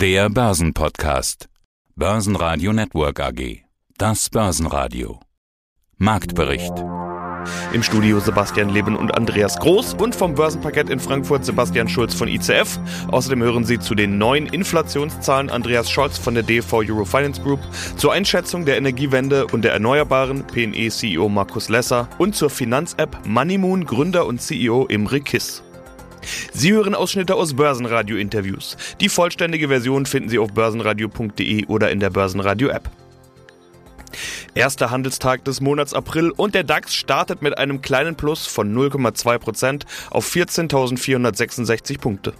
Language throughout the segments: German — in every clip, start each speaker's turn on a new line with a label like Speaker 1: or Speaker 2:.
Speaker 1: Der Börsenpodcast. Börsenradio Network AG. Das Börsenradio. Marktbericht.
Speaker 2: Im Studio Sebastian Leben und Andreas Groß und vom Börsenparkett in Frankfurt Sebastian Schulz von ICF. Außerdem hören Sie zu den neuen Inflationszahlen Andreas Scholz von der DV Eurofinance Group, zur Einschätzung der Energiewende und der Erneuerbaren PNE CEO Markus Lesser und zur Finanz-App Moneymoon Gründer und CEO Imre Kiss. Sie hören Ausschnitte aus Börsenradio-Interviews. Die vollständige Version finden Sie auf börsenradio.de oder in der Börsenradio-App. Erster Handelstag des Monats April und der DAX startet mit einem kleinen Plus von 0,2% auf 14.466 Punkte.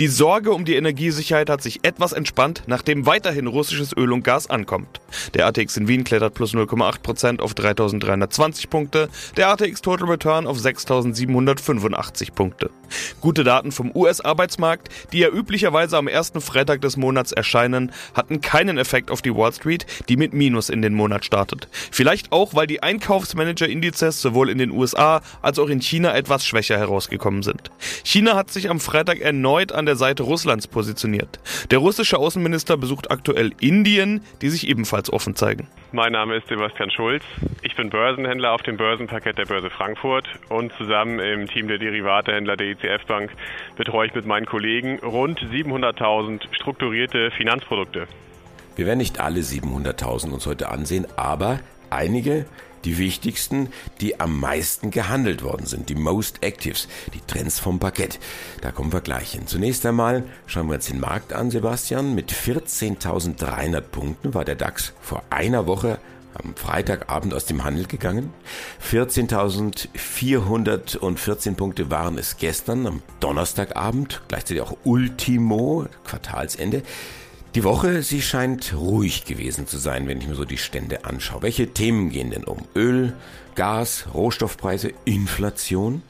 Speaker 2: Die Sorge um die Energiesicherheit hat sich etwas entspannt, nachdem weiterhin russisches Öl und Gas ankommt. Der ATX in Wien klettert plus 0,8% auf 3.320 Punkte, der ATX Total Return auf 6.785 Punkte. Gute Daten vom US-Arbeitsmarkt, die ja üblicherweise am ersten Freitag des Monats erscheinen, hatten keinen Effekt auf die Wall Street, die mit Minus in den Monat startet. Vielleicht auch, weil die Einkaufsmanager-Indizes sowohl in den USA als auch in China etwas schwächer herausgekommen sind. China hat sich am Freitag erneut an der Seite Russlands positioniert. Der russische Außenminister besucht aktuell Indien, die sich ebenfalls offen zeigen.
Speaker 3: Mein Name ist Sebastian Schulz. Ich bin Börsenhändler auf dem Börsenparkett der Börse Frankfurt und zusammen im Team der Derivatehändler der ICF Bank betreue ich mit meinen Kollegen rund 700.000 strukturierte Finanzprodukte.
Speaker 4: Wir werden nicht alle 700.000 uns heute ansehen, aber einige, die wichtigsten, die am meisten gehandelt worden sind, die Most Actives, die Trends vom Parkett. Da kommen wir gleich hin. Zunächst einmal schauen wir uns den Markt an, Sebastian. Mit 14.300 Punkten war der DAX vor einer Woche am Freitagabend aus dem Handel gegangen. 14.414 Punkte waren es gestern am Donnerstagabend, gleichzeitig auch Ultimo, Quartalsende. Die Woche, sie scheint ruhig gewesen zu sein, wenn ich mir so die Stände anschaue. Welche Themen gehen denn um? Öl, Gas, Rohstoffpreise, Inflation?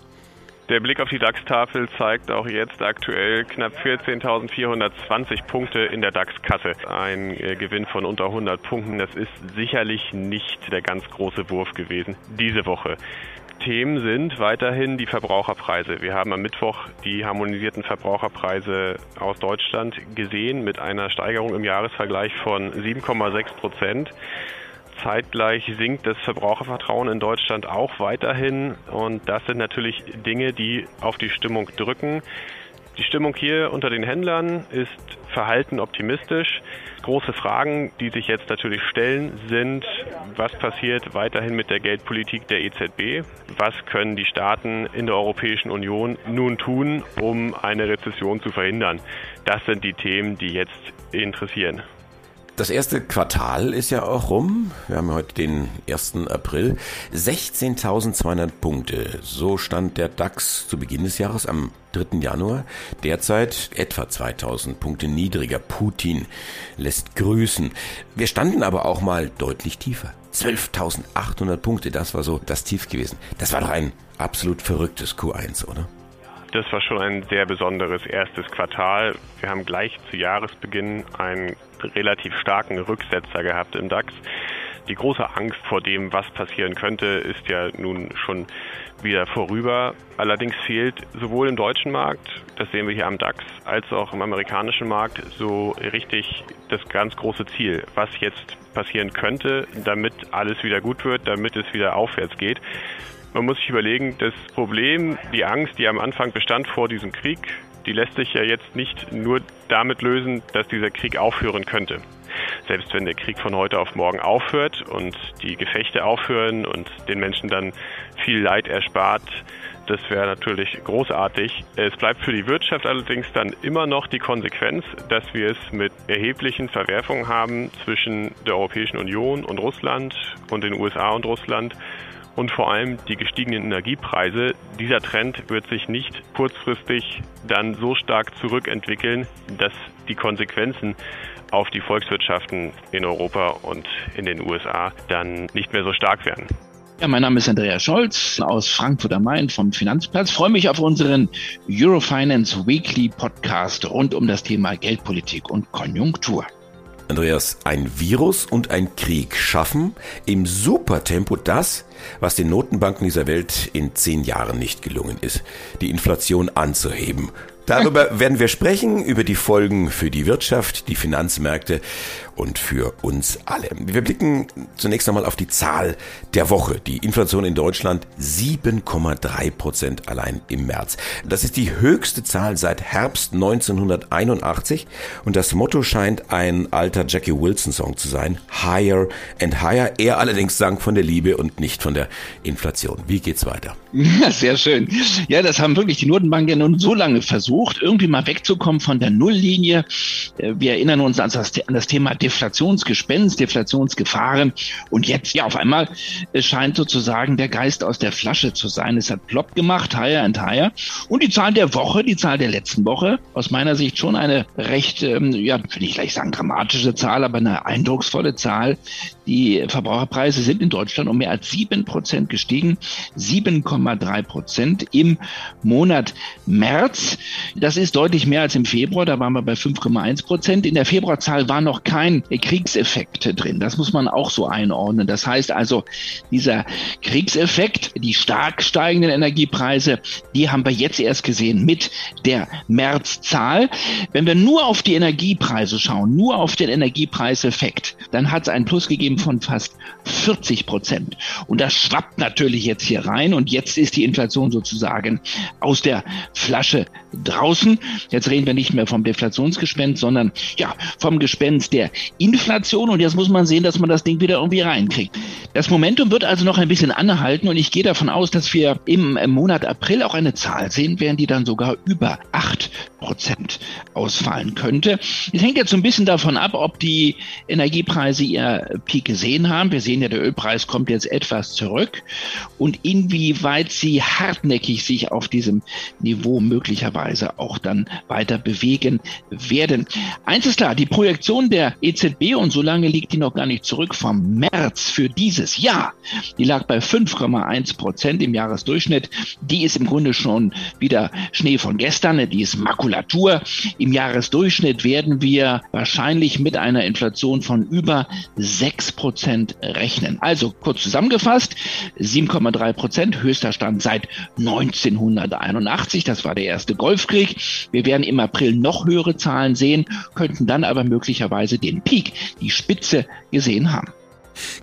Speaker 3: Der Blick auf die DAX-Tafel zeigt auch jetzt aktuell knapp 14.420 Punkte in der DAX-Kasse. Ein äh, Gewinn von unter 100 Punkten, das ist sicherlich nicht der ganz große Wurf gewesen diese Woche. Themen sind weiterhin die Verbraucherpreise. Wir haben am Mittwoch die harmonisierten Verbraucherpreise aus Deutschland gesehen mit einer Steigerung im Jahresvergleich von 7,6 Prozent. Zeitgleich sinkt das Verbrauchervertrauen in Deutschland auch weiterhin und das sind natürlich Dinge, die auf die Stimmung drücken. Die Stimmung hier unter den Händlern ist verhalten optimistisch. Große Fragen, die sich jetzt natürlich stellen, sind, was passiert weiterhin mit der Geldpolitik der EZB? Was können die Staaten in der Europäischen Union nun tun, um eine Rezession zu verhindern? Das sind die Themen, die jetzt interessieren.
Speaker 4: Das erste Quartal ist ja auch rum. Wir haben heute den 1. April. 16.200 Punkte. So stand der DAX zu Beginn des Jahres am 3. Januar. Derzeit etwa 2000 Punkte niedriger. Putin lässt grüßen. Wir standen aber auch mal deutlich tiefer. 12.800 Punkte. Das war so das Tief gewesen. Das war doch ein absolut verrücktes Q1, oder?
Speaker 3: Das war schon ein sehr besonderes erstes Quartal. Wir haben gleich zu Jahresbeginn einen relativ starken Rücksetzer gehabt im DAX. Die große Angst vor dem, was passieren könnte, ist ja nun schon wieder vorüber. Allerdings fehlt sowohl im deutschen Markt, das sehen wir hier am DAX, als auch im amerikanischen Markt so richtig das ganz große Ziel, was jetzt passieren könnte, damit alles wieder gut wird, damit es wieder aufwärts geht. Man muss sich überlegen, das Problem, die Angst, die am Anfang bestand vor diesem Krieg, die lässt sich ja jetzt nicht nur damit lösen, dass dieser Krieg aufhören könnte. Selbst wenn der Krieg von heute auf morgen aufhört und die Gefechte aufhören und den Menschen dann viel Leid erspart, das wäre natürlich großartig. Es bleibt für die Wirtschaft allerdings dann immer noch die Konsequenz, dass wir es mit erheblichen Verwerfungen haben zwischen der Europäischen Union und Russland und den USA und Russland und vor allem die gestiegenen Energiepreise. Dieser Trend wird sich nicht kurzfristig dann so stark zurückentwickeln, dass die Konsequenzen auf die Volkswirtschaften in Europa und in den USA dann nicht mehr so stark werden.
Speaker 5: Ja, mein Name ist Andreas Scholz aus Frankfurt am Main vom Finanzplatz. Freue mich auf unseren Eurofinance Weekly Podcast rund um das Thema Geldpolitik und Konjunktur.
Speaker 4: Andreas, ein Virus und ein Krieg schaffen im Supertempo das, was den Notenbanken dieser Welt in zehn Jahren nicht gelungen ist, die Inflation anzuheben. Darüber werden wir sprechen, über die Folgen für die Wirtschaft, die Finanzmärkte und für uns alle. Wir blicken zunächst einmal auf die Zahl der Woche. Die Inflation in Deutschland 7,3 Prozent allein im März. Das ist die höchste Zahl seit Herbst 1981 und das Motto scheint ein alter Jackie Wilson Song zu sein. Higher and Higher. Er allerdings sang von der Liebe und nicht von der Inflation. Wie geht's weiter?
Speaker 5: Ja, sehr schön. Ja, das haben wirklich die Notenbanken ja nun so lange versucht, irgendwie mal wegzukommen von der Nulllinie. Äh, wir erinnern uns an das, Thema Deflationsgespenst, Deflationsgefahren. Und jetzt, ja, auf einmal scheint sozusagen der Geist aus der Flasche zu sein. Es hat plopp gemacht, higher and higher. Und die Zahl der Woche, die Zahl der letzten Woche, aus meiner Sicht schon eine recht, ähm, ja, will ich gleich sagen dramatische Zahl, aber eine eindrucksvolle Zahl. Die Verbraucherpreise sind in Deutschland um mehr als sieben Prozent gestiegen. 7,3 Prozent im Monat März. Das ist deutlich mehr als im Februar. Da waren wir bei 5,1 Prozent. In der Februarzahl war noch kein Kriegseffekte drin. Das muss man auch so einordnen. Das heißt also, dieser Kriegseffekt, die stark steigenden Energiepreise, die haben wir jetzt erst gesehen mit der Märzzahl. Wenn wir nur auf die Energiepreise schauen, nur auf den Energiepreiseffekt, dann hat es einen Plus gegeben von fast 40 Prozent. Und das schwappt natürlich jetzt hier rein und jetzt ist die Inflation sozusagen aus der Flasche draußen. Jetzt reden wir nicht mehr vom Deflationsgespenst, sondern ja, vom Gespenst der Inflation und jetzt muss man sehen, dass man das Ding wieder irgendwie reinkriegt. Das Momentum wird also noch ein bisschen anhalten und ich gehe davon aus, dass wir im Monat April auch eine Zahl sehen werden, die dann sogar über acht Prozent ausfallen könnte. Es hängt jetzt so ein bisschen davon ab, ob die Energiepreise ihr Peak gesehen haben. Wir sehen ja, der Ölpreis kommt jetzt etwas zurück und inwieweit sie hartnäckig sich auf diesem Niveau möglicherweise auch dann weiter bewegen werden. Eins ist klar, die Projektion der EZB und so lange liegt die noch gar nicht zurück vom März für dieses Jahr. Die lag bei 5,1 Prozent im Jahresdurchschnitt. Die ist im Grunde schon wieder Schnee von gestern. Die ist Makulatur. Im Jahresdurchschnitt werden wir wahrscheinlich mit einer Inflation von über 6 Prozent rechnen. Also kurz zusammengefasst, 7,3 Prozent, höchster Stand seit 1981. Das war der erste Golfkrieg. Wir werden im April noch höhere Zahlen sehen, könnten dann aber möglicherweise den Peak, die Spitze gesehen haben.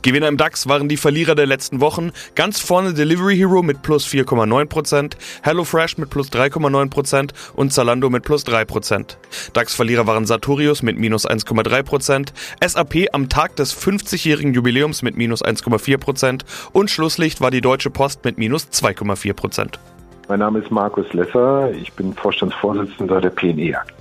Speaker 2: Gewinner im DAX waren die Verlierer der letzten Wochen. Ganz vorne Delivery Hero mit plus 4,9%, HelloFresh mit plus 3,9% und Zalando mit plus 3%. DAX-Verlierer waren Sartorius mit minus 1,3%, SAP am Tag des 50-jährigen Jubiläums mit minus 1,4% und Schlusslicht war die Deutsche Post mit minus 2,4%.
Speaker 6: Mein Name ist Markus Lesser, ich bin Vorstandsvorsitzender der PNE AG.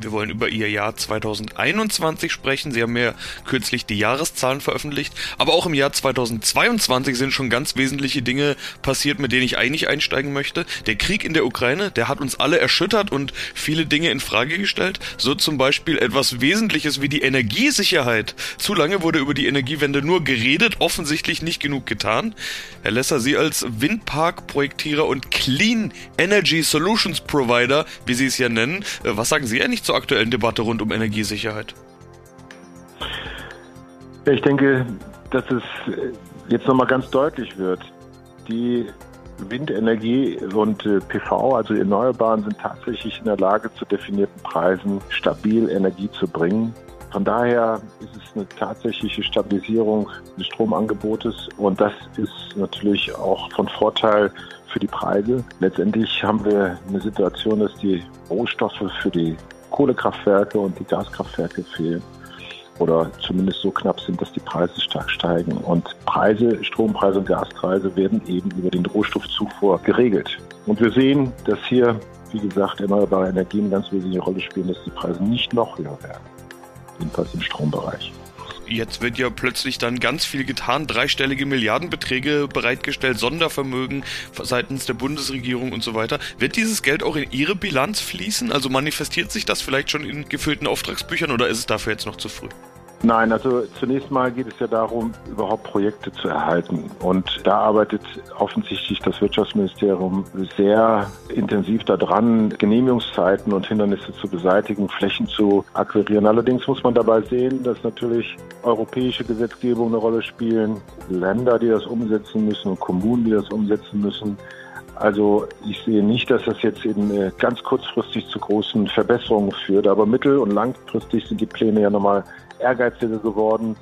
Speaker 2: Wir wollen über Ihr Jahr 2021 sprechen. Sie haben ja kürzlich die Jahreszahlen veröffentlicht. Aber auch im Jahr 2022 sind schon ganz wesentliche Dinge passiert, mit denen ich eigentlich einsteigen möchte. Der Krieg in der Ukraine, der hat uns alle erschüttert und viele Dinge in Frage gestellt. So zum Beispiel etwas Wesentliches wie die Energiesicherheit. Zu lange wurde über die Energiewende nur geredet, offensichtlich nicht genug getan. Herr Lesser, Sie als Windpark-Projektierer und Clean Energy Solutions Provider, wie Sie es ja nennen, äh, was sagen Sie eigentlich zur aktuellen Debatte rund um Energiesicherheit?
Speaker 6: Ich denke, dass es jetzt nochmal ganz deutlich wird. Die Windenergie und äh, PV, also Erneuerbaren, sind tatsächlich in der Lage, zu definierten Preisen stabil Energie zu bringen. Von daher ist es eine tatsächliche Stabilisierung des Stromangebotes und das ist natürlich auch von Vorteil für die Preise. Letztendlich haben wir eine Situation, dass die Rohstoffe für die Kohlekraftwerke und die Gaskraftwerke fehlen oder zumindest so knapp sind, dass die Preise stark steigen. Und Preise, Strompreise und Gaspreise werden eben über den Rohstoffzufuhr geregelt. Und wir sehen, dass hier, wie gesagt, erneuerbare Energien eine ganz wesentliche Rolle spielen, dass die Preise nicht noch höher werden. Jedenfalls im Strombereich
Speaker 2: jetzt wird ja plötzlich dann ganz viel getan, dreistellige Milliardenbeträge bereitgestellt, Sondervermögen seitens der Bundesregierung und so weiter. Wird dieses Geld auch in Ihre Bilanz fließen? Also manifestiert sich das vielleicht schon in gefüllten Auftragsbüchern oder ist es dafür jetzt noch zu früh?
Speaker 6: Nein, also zunächst mal geht es ja darum, überhaupt Projekte zu erhalten. Und da arbeitet offensichtlich das Wirtschaftsministerium sehr intensiv daran, Genehmigungszeiten und Hindernisse zu beseitigen, Flächen zu akquirieren. Allerdings muss man dabei sehen, dass natürlich europäische Gesetzgebung eine Rolle spielen, Länder, die das umsetzen müssen und Kommunen, die das umsetzen müssen. Also ich sehe nicht, dass das jetzt in äh, ganz kurzfristig zu großen Verbesserungen führt, aber mittel- und langfristig sind die Pläne ja nochmal ehrgeiziger geworden.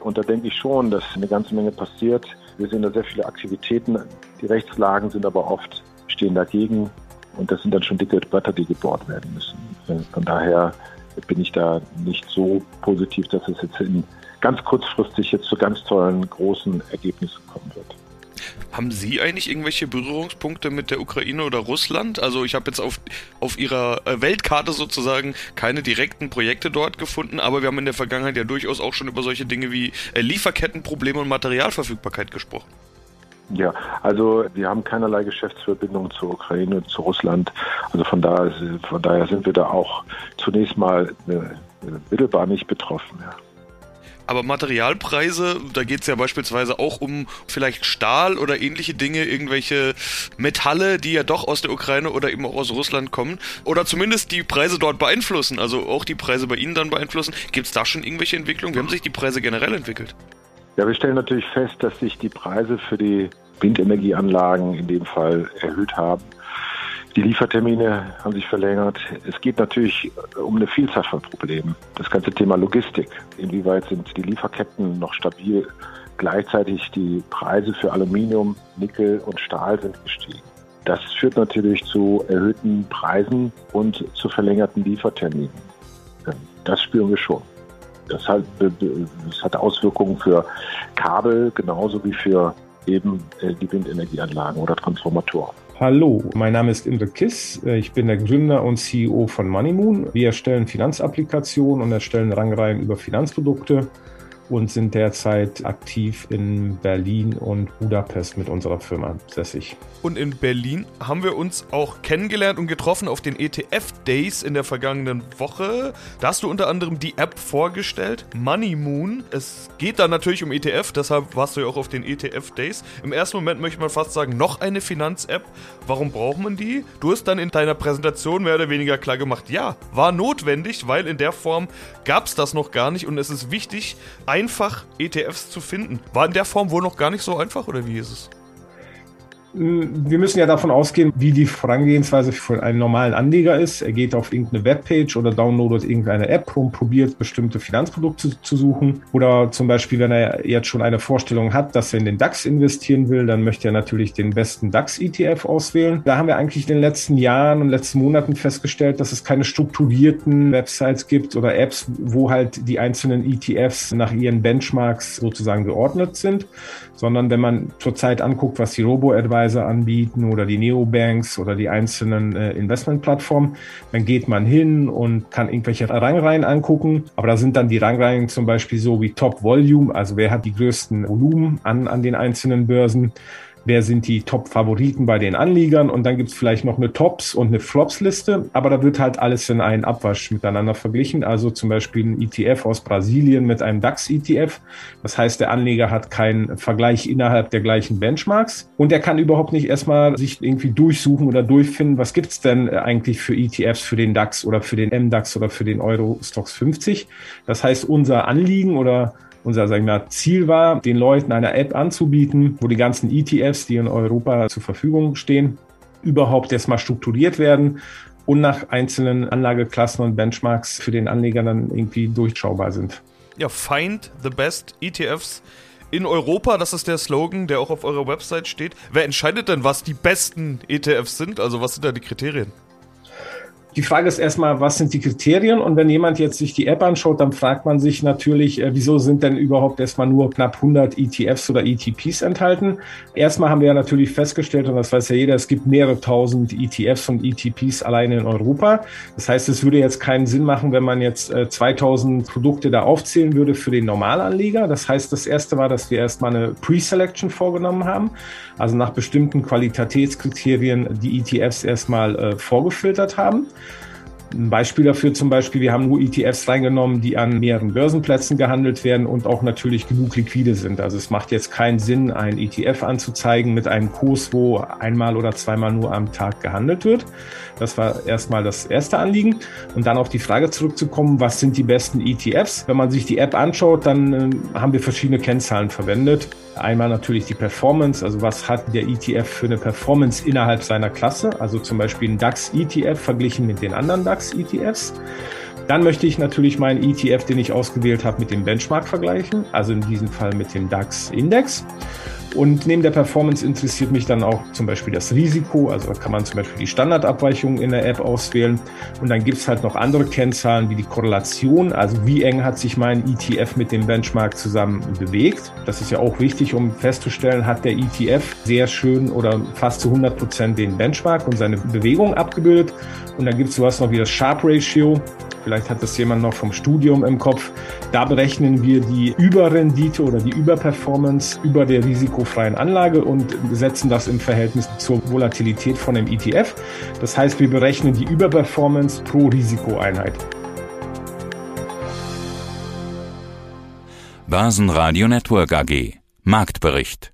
Speaker 6: Und da denke ich schon, dass eine ganze Menge passiert. Wir sehen da sehr viele Aktivitäten. Die Rechtslagen sind aber oft stehen dagegen. Und das sind dann schon dicke Bretter, die gebohrt werden müssen. Äh, von daher bin ich da nicht so positiv, dass es jetzt in ganz kurzfristig jetzt zu ganz tollen großen Ergebnissen kommen wird.
Speaker 2: Haben Sie eigentlich irgendwelche Berührungspunkte mit der Ukraine oder Russland? Also ich habe jetzt auf, auf Ihrer äh, Weltkarte sozusagen keine direkten Projekte dort gefunden, aber wir haben in der Vergangenheit ja durchaus auch schon über solche Dinge wie äh, Lieferkettenprobleme und Materialverfügbarkeit gesprochen.
Speaker 6: Ja, also wir haben keinerlei Geschäftsverbindungen zur Ukraine zu Russland. Also von daher, von daher sind wir da auch zunächst mal äh, mittelbar nicht betroffen. Ja.
Speaker 2: Aber Materialpreise, da geht es ja beispielsweise auch um vielleicht Stahl oder ähnliche Dinge, irgendwelche Metalle, die ja doch aus der Ukraine oder eben auch aus Russland kommen. Oder zumindest die Preise dort beeinflussen, also auch die Preise bei Ihnen dann beeinflussen. Gibt es da schon irgendwelche Entwicklungen? Wie haben sich die Preise generell entwickelt?
Speaker 6: Ja, wir stellen natürlich fest, dass sich die Preise für die Windenergieanlagen in dem Fall erhöht haben. Die Liefertermine haben sich verlängert. Es geht natürlich um eine Vielzahl von Problemen. Das ganze Thema Logistik. Inwieweit sind die Lieferketten noch stabil? Gleichzeitig die Preise für Aluminium, Nickel und Stahl sind gestiegen. Das führt natürlich zu erhöhten Preisen und zu verlängerten Lieferterminen. Das spüren wir schon. Das hat, das hat Auswirkungen für Kabel genauso wie für eben äh, die Windenergieanlagen oder Transformatoren.
Speaker 7: Hallo, mein Name ist Imre Kiss. Ich bin der Gründer und CEO von Moneymoon. Wir erstellen Finanzapplikationen und erstellen Rangreihen über Finanzprodukte und sind derzeit aktiv in Berlin und Budapest mit unserer Firma sässig.
Speaker 2: Und in Berlin haben wir uns auch kennengelernt und getroffen auf den ETF Days in der vergangenen Woche. Da hast du unter anderem die App vorgestellt, Money Moon. Es geht da natürlich um ETF, deshalb warst du ja auch auf den ETF Days. Im ersten Moment möchte man fast sagen, noch eine Finanz-App. Warum braucht man die? Du hast dann in deiner Präsentation mehr oder weniger klar gemacht, ja, war notwendig, weil in der Form gab es das noch gar nicht und es ist wichtig, einfach ETFs zu finden. War in der Form wohl noch gar nicht so einfach oder wie ist es?
Speaker 7: Wir müssen ja davon ausgehen, wie die Vorangehensweise für einen normalen Anleger ist. Er geht auf irgendeine Webpage oder downloadet irgendeine App und probiert bestimmte Finanzprodukte zu suchen. Oder zum Beispiel, wenn er jetzt schon eine Vorstellung hat, dass er in den DAX investieren will, dann möchte er natürlich den besten DAX-ETF auswählen. Da haben wir eigentlich in den letzten Jahren und letzten Monaten festgestellt, dass es keine strukturierten Websites gibt oder Apps, wo halt die einzelnen ETFs nach ihren Benchmarks sozusagen geordnet sind, sondern wenn man zurzeit anguckt, was die Robo-Advisor anbieten oder die Neobanks oder die einzelnen äh, Investmentplattformen, dann geht man hin und kann irgendwelche Rangreihen angucken. Aber da sind dann die Rangreihen zum Beispiel so wie Top Volume, also wer hat die größten Volumen an, an den einzelnen Börsen wer sind die Top-Favoriten bei den Anliegern und dann gibt's vielleicht noch eine Tops- und eine Flops-Liste, aber da wird halt alles in einen Abwasch miteinander verglichen. Also zum Beispiel ein ETF aus Brasilien mit einem DAX-ETF. Das heißt, der Anleger hat keinen Vergleich innerhalb der gleichen Benchmarks und er kann überhaupt nicht erstmal sich irgendwie durchsuchen oder durchfinden, was gibt's denn eigentlich für ETFs für den DAX oder für den MDAX oder für den Euro Stocks 50. Das heißt, unser Anliegen oder unser sagen wir, Ziel war, den Leuten eine App anzubieten, wo die ganzen ETFs, die in Europa zur Verfügung stehen, überhaupt erstmal strukturiert werden und nach einzelnen Anlageklassen und Benchmarks für den Anleger dann irgendwie durchschaubar sind.
Speaker 2: Ja, find the best ETFs in Europa, das ist der Slogan, der auch auf eurer Website steht. Wer entscheidet denn, was die besten ETFs sind? Also was sind da die Kriterien?
Speaker 7: Die Frage ist erstmal, was sind die Kriterien? Und wenn jemand jetzt sich die App anschaut, dann fragt man sich natürlich, äh, wieso sind denn überhaupt erstmal nur knapp 100 ETFs oder ETPs enthalten? Erstmal haben wir ja natürlich festgestellt, und das weiß ja jeder, es gibt mehrere tausend ETFs und ETPs alleine in Europa. Das heißt, es würde jetzt keinen Sinn machen, wenn man jetzt äh, 2000 Produkte da aufzählen würde für den Normalanleger. Das heißt, das erste war, dass wir erstmal eine Pre-Selection vorgenommen haben, also nach bestimmten Qualitätskriterien die ETFs erstmal äh, vorgefiltert haben. Ein Beispiel dafür zum Beispiel, wir haben nur ETFs reingenommen, die an mehreren Börsenplätzen gehandelt werden und auch natürlich genug liquide sind. Also es macht jetzt keinen Sinn, ein ETF anzuzeigen mit einem Kurs, wo einmal oder zweimal nur am Tag gehandelt wird. Das war erstmal das erste Anliegen. Und dann auf die Frage zurückzukommen, was sind die besten ETFs? Wenn man sich die App anschaut, dann äh, haben wir verschiedene Kennzahlen verwendet. Einmal natürlich die Performance, also was hat der ETF für eine Performance innerhalb seiner Klasse, also zum Beispiel ein DAX-ETF verglichen mit den anderen DAX-ETFs. Dann möchte ich natürlich meinen ETF, den ich ausgewählt habe, mit dem Benchmark vergleichen, also in diesem Fall mit dem DAX-Index. Und neben der Performance interessiert mich dann auch zum Beispiel das Risiko. Also kann man zum Beispiel die Standardabweichung in der App auswählen. Und dann gibt es halt noch andere Kennzahlen wie die Korrelation. Also wie eng hat sich mein ETF mit dem Benchmark zusammen bewegt. Das ist ja auch wichtig, um festzustellen, hat der ETF sehr schön oder fast zu 100 Prozent den Benchmark und seine Bewegung abgebildet. Und dann gibt es sowas noch wie das Sharp Ratio. Vielleicht hat das jemand noch vom Studium im Kopf. Da berechnen wir die Überrendite oder die Überperformance über der risikofreien Anlage und setzen das im Verhältnis zur Volatilität von dem ETF. Das heißt, wir berechnen die Überperformance pro Risikoeinheit.
Speaker 1: Börsenradio Network AG Marktbericht